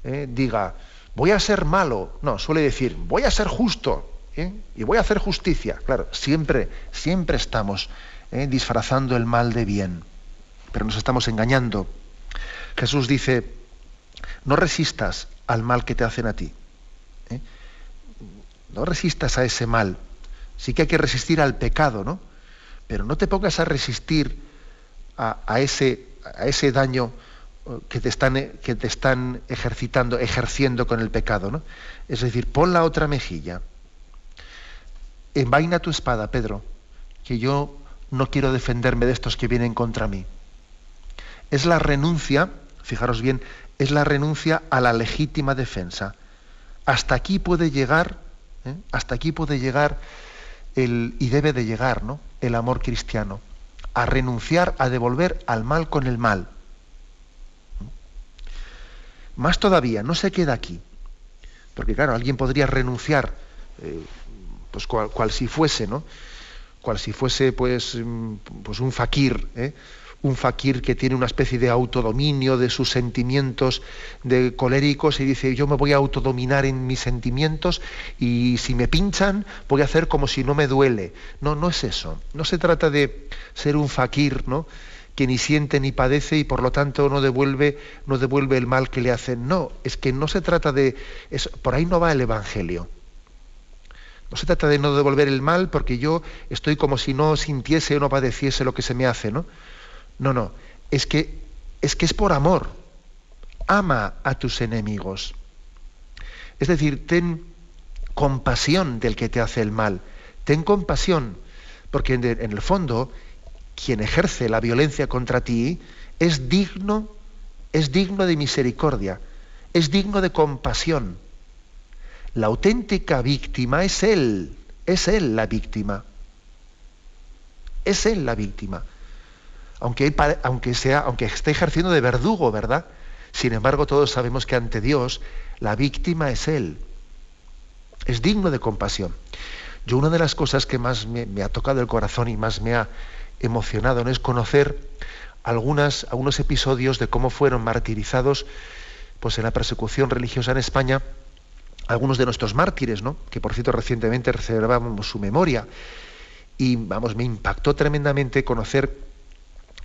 ¿eh? diga, voy a ser malo. No, suele decir, voy a ser justo. ¿eh? y voy a hacer justicia. Claro, siempre, siempre estamos ¿eh? disfrazando el mal de bien, pero nos estamos engañando. Jesús dice, no resistas al mal que te hacen a ti. No resistas a ese mal. Sí que hay que resistir al pecado, ¿no? Pero no te pongas a resistir a, ese, daño que te, están, que te están ejercitando, ejerciendo con el pecado, ¿no? Es decir, pon la otra mejilla envaina tu espada, Pedro, que yo no quiero defenderme de estos que vienen contra mí. Es la renuncia, fijaros bien, es la renuncia a la legítima defensa. Hasta aquí puede llegar, ¿eh? hasta aquí puede llegar el, y debe de llegar, ¿no? El amor cristiano, a renunciar a devolver al mal con el mal. Más todavía, no se queda aquí, porque claro, alguien podría renunciar. Eh, pues cual, si fuese, ¿no? Cual si fuese pues, mm, pues un fakir, ¿eh? Un fakir que tiene una especie de autodominio de sus sentimientos de coléricos y dice yo me voy a autodominar en mis sentimientos y si me pinchan voy a hacer como si no me duele. No, no es eso. No se trata de ser un fakir, ¿no? que ni siente ni padece y por lo tanto no devuelve, no devuelve el mal que le hacen. No, es que no se trata de eso. Por ahí no va el Evangelio. No se trata de no devolver el mal porque yo estoy como si no sintiese o no padeciese lo que se me hace, ¿no? No, no. Es que es que es por amor. Ama a tus enemigos. Es decir, ten compasión del que te hace el mal. Ten compasión, porque en el fondo quien ejerce la violencia contra ti es digno es digno de misericordia, es digno de compasión. La auténtica víctima es Él, es Él la víctima. Es Él la víctima. Aunque, sea, aunque esté ejerciendo de verdugo, ¿verdad? Sin embargo, todos sabemos que ante Dios la víctima es Él. Es digno de compasión. Yo una de las cosas que más me, ha tocado el corazón y más me ha emocionado ¿no? es conocer algunas, algunos episodios de cómo fueron martirizados pues, en la persecución religiosa en España algunos de nuestros mártires, ¿no? que por cierto recientemente celebrábamos su memoria. Y vamos, me impactó tremendamente conocer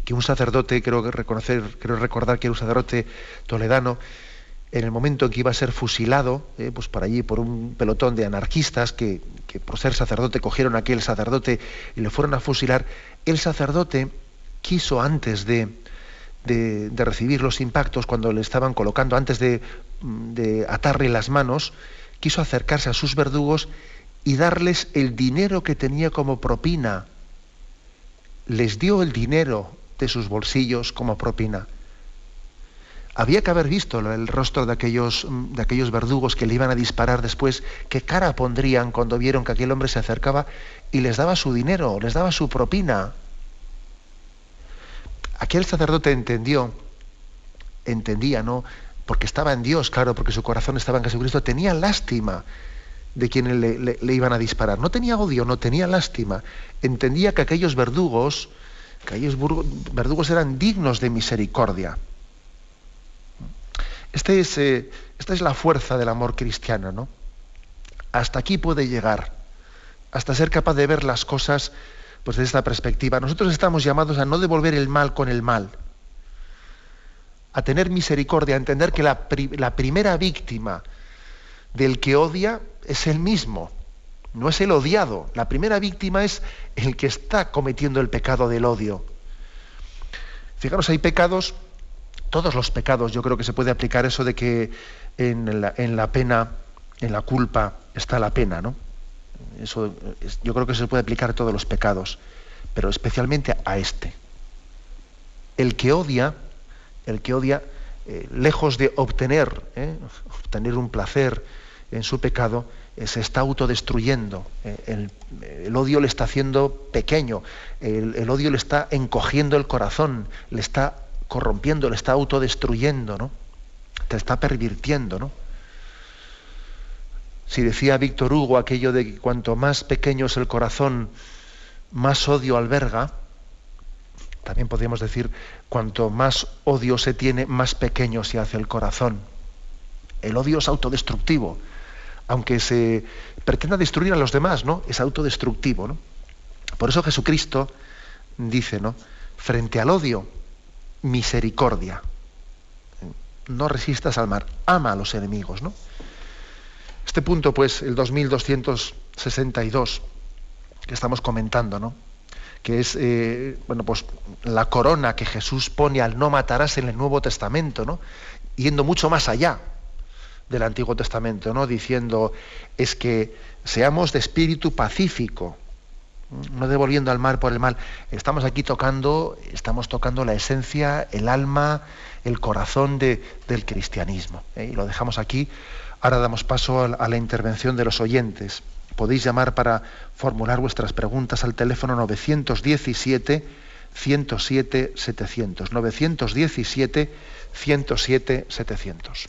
que un sacerdote, creo que reconocer, creo recordar que era un sacerdote toledano, en el momento en que iba a ser fusilado, eh, pues por allí, por un pelotón de anarquistas que, por ser sacerdote cogieron a aquel sacerdote y le fueron a fusilar, el sacerdote quiso antes de, de, recibir los impactos, cuando le estaban colocando, antes de, de atarle las manos, quiso acercarse a sus verdugos y darles el dinero que tenía como propina. Les dio el dinero de sus bolsillos como propina había que haber visto el rostro de aquellos, de aquellos verdugos que le iban a disparar después, qué cara pondrían cuando vieron que aquel hombre se acercaba y les daba su dinero, les daba su propina. Aquel sacerdote entendió, entendía, ¿no? Porque estaba en Dios, claro, porque su corazón estaba en Jesucristo, tenía lástima de quienes le, le iban a disparar. No tenía odio, no tenía lástima. Entendía que aquellos verdugos, que verdugos eran dignos de misericordia. Este eh, esta es la fuerza del amor cristiano, ¿no? Hasta aquí puede llegar, hasta ser capaz de ver las cosas pues, desde esta perspectiva. Nosotros estamos llamados a no devolver el mal con el mal, a tener misericordia, a entender que la, la primera víctima del que odia es el mismo, no es el odiado. La primera víctima es el que está cometiendo el pecado del odio. Fijaros, hay pecados todos los pecados, yo creo que se puede aplicar eso de que en la, pena, en la culpa, está la pena, ¿no? Eso yo creo que se puede aplicar a todos los pecados, pero especialmente a este. El que odia, el que odia, eh, lejos de obtener, ¿eh? obtener un placer en su pecado, se está autodestruyendo. El, odio le está haciendo pequeño, el, el odio le está encogiendo el corazón, le está corrompiendo, le está autodestruyendo, ¿no? Te está pervirtiendo, ¿no? Si decía Víctor Hugo aquello de que cuanto más pequeño es el corazón, más odio alberga, también podríamos decir, cuanto más odio se tiene, más pequeño se hace el corazón. El odio es autodestructivo, aunque se pretenda destruir a los demás, ¿no? Es autodestructivo, ¿no? Por eso Jesucristo dice, ¿no? Frente al odio, misericordia. No resistas al mar, ama a los enemigos, ¿no? Este punto, pues, el 2262 que estamos comentando, ¿no? que es eh, bueno, pues, la corona que Jesús pone al no matarás en el Nuevo Testamento, ¿no? yendo mucho más allá del Antiguo Testamento, ¿no? diciendo es que seamos de espíritu pacífico, no devolviendo al mal por el mal. Estamos aquí tocando, estamos tocando la esencia, el alma, el corazón del cristianismo. ¿eh? Y lo dejamos aquí. Ahora damos paso a la intervención de los oyentes. Podéis llamar para formular vuestras preguntas al teléfono 917 107 700. 917 107 700.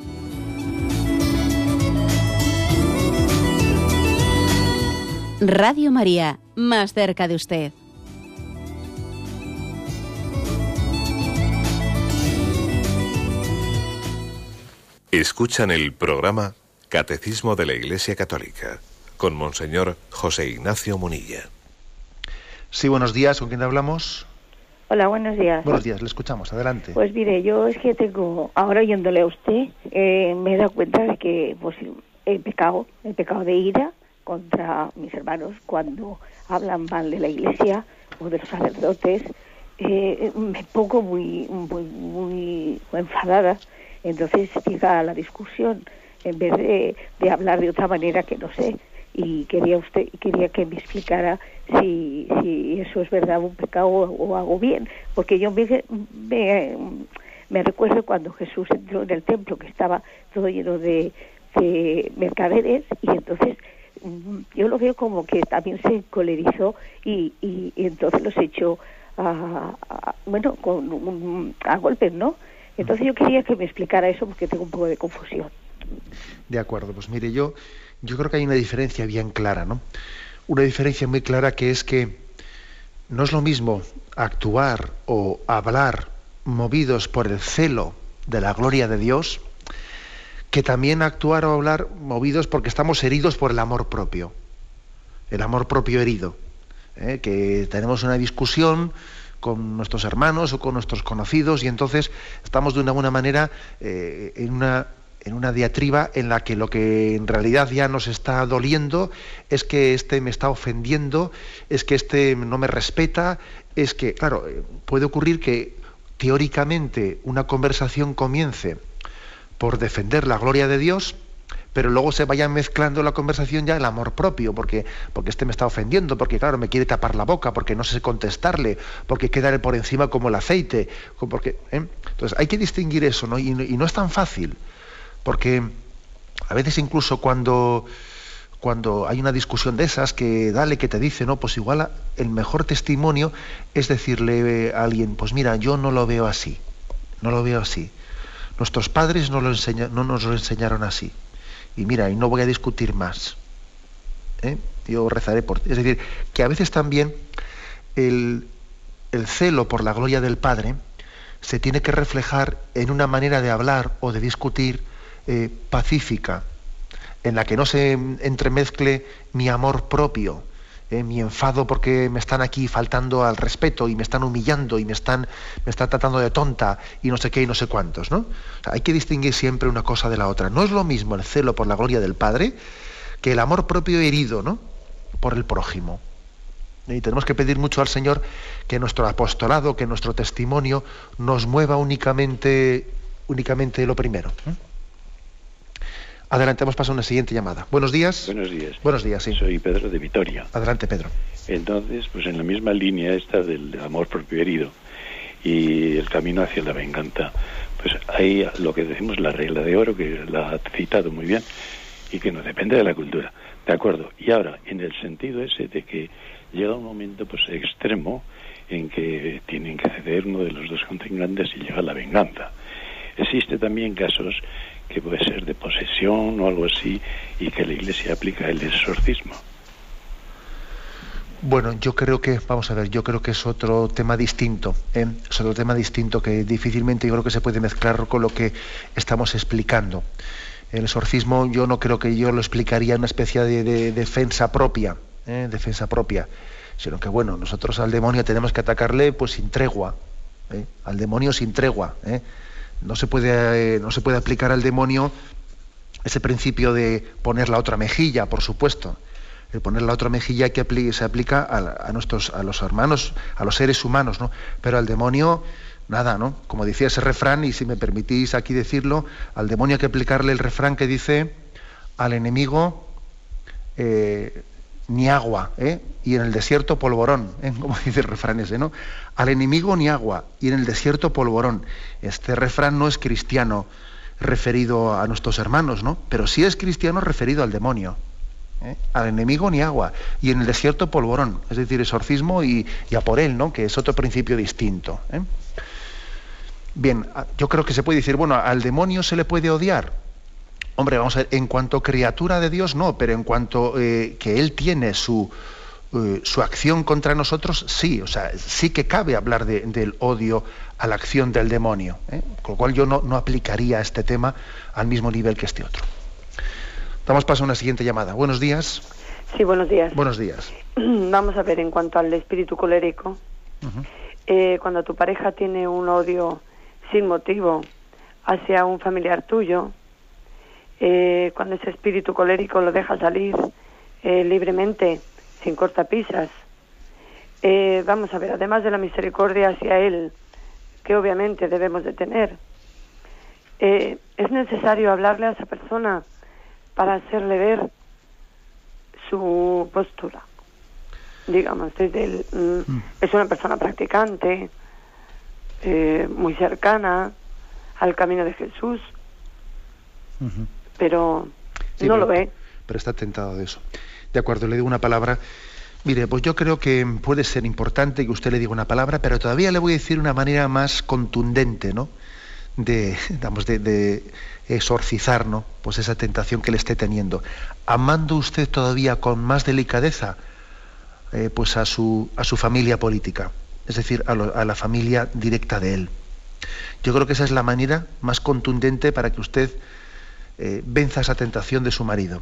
Radio María, más cerca de usted. Escuchan el programa Catecismo de la Iglesia Católica con Monseñor José Ignacio Munilla. Sí, buenos días. ¿Con quién hablamos? Hola, buenos días. Buenos días, le escuchamos. Adelante. Pues mire, yo es que tengo, ahora oyéndole a usted, eh, me he dado cuenta de que pues, he pecado, he pecado de ira contra mis hermanos cuando hablan mal de la iglesia o de los sacerdotes. Eh, me pongo muy, muy, muy enfadada. Entonces llega la discusión en vez de, hablar de otra manera que no sé y quería usted quería que me explicara si, eso es verdad un pecado o, hago bien porque yo me, me, recuerdo cuando Jesús entró en el templo que estaba todo lleno de, de mercaderes y entonces yo lo veo como que también se colerizó y, y, entonces los echó a, bueno con a golpes no entonces yo quería que me explicara eso porque tengo un poco de confusión de acuerdo pues mire yo yo creo que hay una diferencia bien clara, ¿no? Una diferencia muy clara que es que no es lo mismo actuar o hablar movidos por el celo de la gloria de Dios que también actuar o hablar movidos porque estamos heridos por el amor propio, el amor propio herido, ¿eh? que tenemos una discusión con nuestros hermanos o con nuestros conocidos y entonces estamos de una buena manera eh, en una en una diatriba en la que lo que en realidad ya nos está doliendo es que este me está ofendiendo, es que este no me respeta, es que, claro, eh, puede ocurrir que teóricamente una conversación comience por defender la gloria de Dios, pero luego se vaya mezclando la conversación ya el amor propio, porque, porque este me está ofendiendo, porque claro, me quiere tapar la boca, porque no sé contestarle, porque queda por encima como el aceite. Porque, ¿eh? Entonces hay que distinguir eso, ¿no? y no es tan fácil. Porque a veces incluso cuando, cuando hay una discusión de esas que dale, que te dice, no, pues igual el mejor testimonio es decirle a alguien, pues mira, yo no lo veo así, no lo veo así. Nuestros padres no, nos lo enseñaron así. Y mira, y no voy a discutir más. ¿eh? Yo rezaré por ti. Es decir, que a veces también el, el celo por la gloria del Padre se tiene que reflejar en una manera de hablar o de discutir eh, pacífica, en la que no se entremezcle mi amor propio, eh, mi enfado porque me están aquí faltando al respeto y me están humillando y me están, me están tratando de tonta y no sé qué y no sé cuántos. ¿no? hay que distinguir siempre una cosa de la otra. No es lo mismo el celo por la gloria del Padre que el amor propio herido ¿no? por el prójimo. Y tenemos que pedir mucho al Señor que nuestro apostolado, que nuestro testimonio nos mueva únicamente, únicamente lo primero. Adelante, hemos pasado a una siguiente llamada. Buenos días. Buenos días. Buenos días, sí. Soy Pedro de Vitoria. Adelante, Pedro. Entonces, pues en la misma línea esta del amor propio herido y el camino hacia la venganza, pues hay lo que decimos la regla de oro, que la ha citado muy bien, y que no depende de la cultura. De acuerdo. Y ahora, en el sentido ese de que llega un momento pues extremo en que tienen que ceder uno de los dos contrincantes y llega la venganza. Existe también casos que puede ser de posesión o algo así, y que la Iglesia aplica el exorcismo. Bueno, yo creo que, vamos a ver, yo creo que es otro tema distinto, ¿eh? es otro tema distinto que difícilmente yo creo que se puede mezclar con lo que estamos explicando. El exorcismo yo no creo que yo lo explicaría en una especie de, defensa propia, ¿eh? defensa propia, sino que bueno, nosotros al demonio tenemos que atacarle pues sin tregua, ¿eh? al demonio sin tregua. No se puede, eh, no se puede aplicar al demonio ese principio de poner la otra mejilla, por supuesto. El poner la otra mejilla que se aplica a, nuestros, a los hermanos, a los seres humanos, ¿no? Pero al demonio, nada, ¿no? Como decía ese refrán, y si me permitís aquí decirlo, al demonio hay que aplicarle el refrán que dice al enemigo eh, ni agua, ¿eh? y en el desierto polvorón, ¿eh? como dice el refrán ese, ¿no? Al enemigo ni agua, y en el desierto polvorón. Este refrán no es cristiano referido a nuestros hermanos, ¿no? Pero sí es cristiano referido al demonio. ¿eh? Al enemigo ni agua, y en el desierto polvorón, es decir, exorcismo y, y a por él, ¿no? Que es otro principio distinto. ¿eh? Bien, yo creo que se puede decir, bueno, al demonio se le puede odiar. Hombre, vamos a ver, en cuanto criatura de Dios, no, pero en cuanto eh, que Él tiene su, eh, su acción contra nosotros, sí, o sea, sí que cabe hablar del odio a la acción del demonio, ¿eh? con lo cual yo no, no aplicaría este tema al mismo nivel que este otro. Damos paso a una siguiente llamada. Buenos días. Sí, buenos días. Buenos días. Vamos a ver, en cuanto al espíritu colérico, eh, cuando tu pareja tiene un odio sin motivo hacia un familiar tuyo, eh, cuando ese espíritu colérico lo deja salir eh, libremente, sin cortapisas, vamos a ver, además de la misericordia hacia él, que obviamente debemos de tener, es necesario hablarle a esa persona para hacerle ver su postura. Digamos, desde mm, mm. es una persona practicante, eh, muy cercana al camino de Jesús, pero no lo ve. Pero está tentado de eso. De acuerdo, le digo una palabra. Mire, pues yo creo que puede ser importante que usted le diga una palabra, pero todavía le voy a decir una manera más contundente, ¿no? De, digamos, de exorcizar ¿no? pues esa tentación que le esté teniendo. Amando usted todavía con más delicadeza eh, pues a su, a su familia política, es decir, a, a la familia directa de él. Yo creo que esa es la manera más contundente para que usted eh, venza esa tentación de su marido.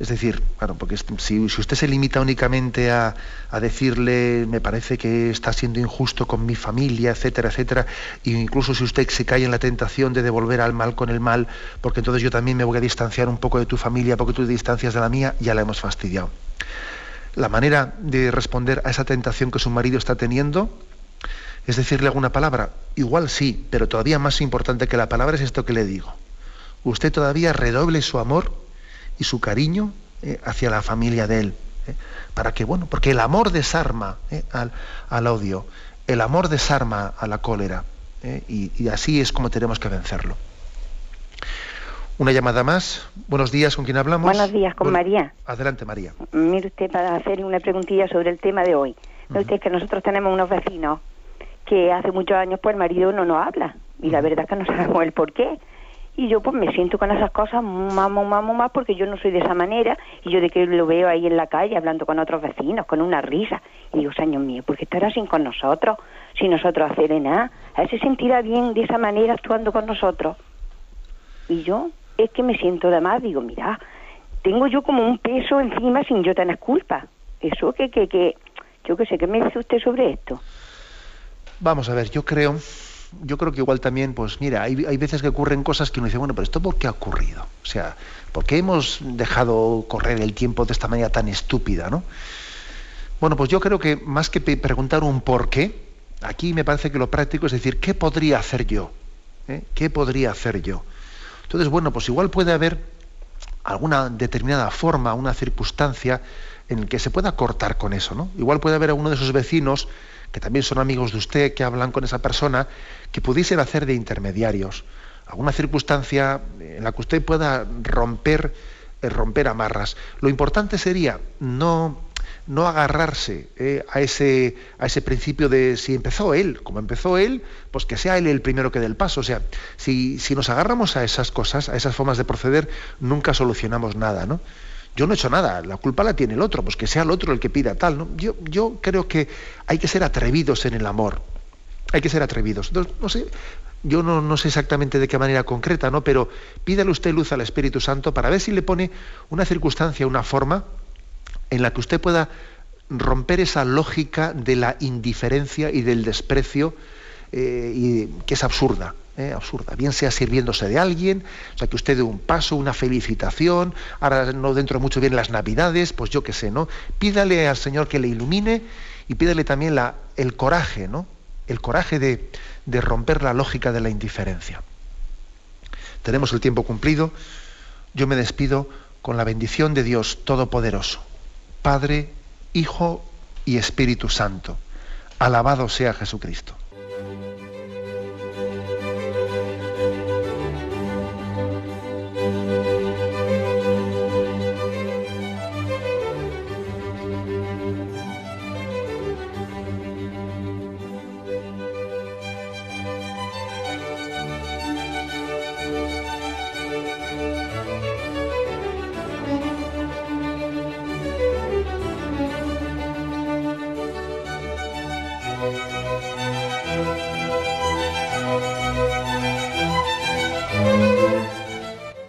Es decir, claro, porque si, usted se limita únicamente a, decirle, me parece que está siendo injusto con mi familia, etcétera, etcétera, e incluso si usted se cae en la tentación de devolver al mal con el mal, porque entonces yo también me voy a distanciar un poco de tu familia porque tú te distancias de la mía, ya la hemos fastidiado. La manera de responder a esa tentación que su marido está teniendo es decirle alguna palabra. Igual sí, pero todavía más importante que la palabra es esto que le digo. Usted todavía redoble su amor y su cariño eh, hacia la familia de él. Eh, para que, bueno, porque el amor desarma eh, al, odio, el amor desarma a la cólera, y, así es como tenemos que vencerlo. Una llamada más. Buenos días, ¿con quién hablamos? Buenos días, con María. Adelante, María. Mire usted, para hacer una preguntilla sobre el tema de hoy. Usted que nosotros tenemos unos vecinos que hace muchos años pues el marido no nos habla, y la verdad es que no sabemos el por qué y yo pues me siento con esas cosas más, más, más, porque yo no soy de esa manera y yo de que lo veo ahí en la calle hablando con otros vecinos, con una risa, y digo, señor mío, ¿por qué estará sin con nosotros? Si nosotros hacer nada, a él se sentirá bien de esa manera actuando con nosotros. Y yo es que me siento de más, digo, mira, tengo yo como un peso encima sin yo tener culpa. Eso que, que, que, yo qué sé, ¿qué me dice usted sobre esto? Vamos a ver, yo creo yo creo que igual también, pues mira, hay, veces que ocurren cosas que uno dice, bueno, pero ¿esto por qué ha ocurrido? O sea, ¿por qué hemos dejado correr el tiempo de esta manera tan estúpida, no? Bueno, pues yo creo que más que preguntar un por qué, aquí me parece que lo práctico es decir, ¿qué podría hacer yo? ¿Eh? ¿Qué podría hacer yo? Entonces, bueno, pues igual puede haber alguna determinada forma, una circunstancia en la que se pueda cortar con eso, ¿no? Igual puede haber alguno de esos vecinos que también son amigos de usted, que hablan con esa persona, que pudiesen hacer de intermediarios. Alguna circunstancia en la que usted pueda romper, eh, romper amarras. Lo importante sería no, no agarrarse eh, a, ese, a ese principio de si empezó él, como empezó él, pues que sea él el primero que dé el paso. O sea, si, si nos agarramos a esas cosas, a esas formas de proceder, nunca solucionamos nada, ¿no? Yo no he hecho nada, la culpa la tiene el otro, pues que sea el otro el que pida tal. Yo, creo que hay que ser atrevidos en el amor, hay que ser atrevidos. No, sé, yo no, no, sé exactamente de qué manera concreta, ¿no? pero pídale usted luz al Espíritu Santo para ver si le pone una circunstancia, una forma en la que usted pueda romper esa lógica de la indiferencia y del desprecio eh, y, que es absurda. Eh, absurda, bien sea sirviéndose de alguien, o sea, que usted dé un paso, una felicitación, ahora no dentro mucho bien las navidades, pues yo qué sé, ¿no? Pídale al Señor que le ilumine y pídale también la, el coraje, ¿no? El coraje de, de romper la lógica de la indiferencia. Tenemos el tiempo cumplido, yo me despido con la bendición de Dios Todopoderoso, Padre, Hijo y Espíritu Santo. Alabado sea Jesucristo.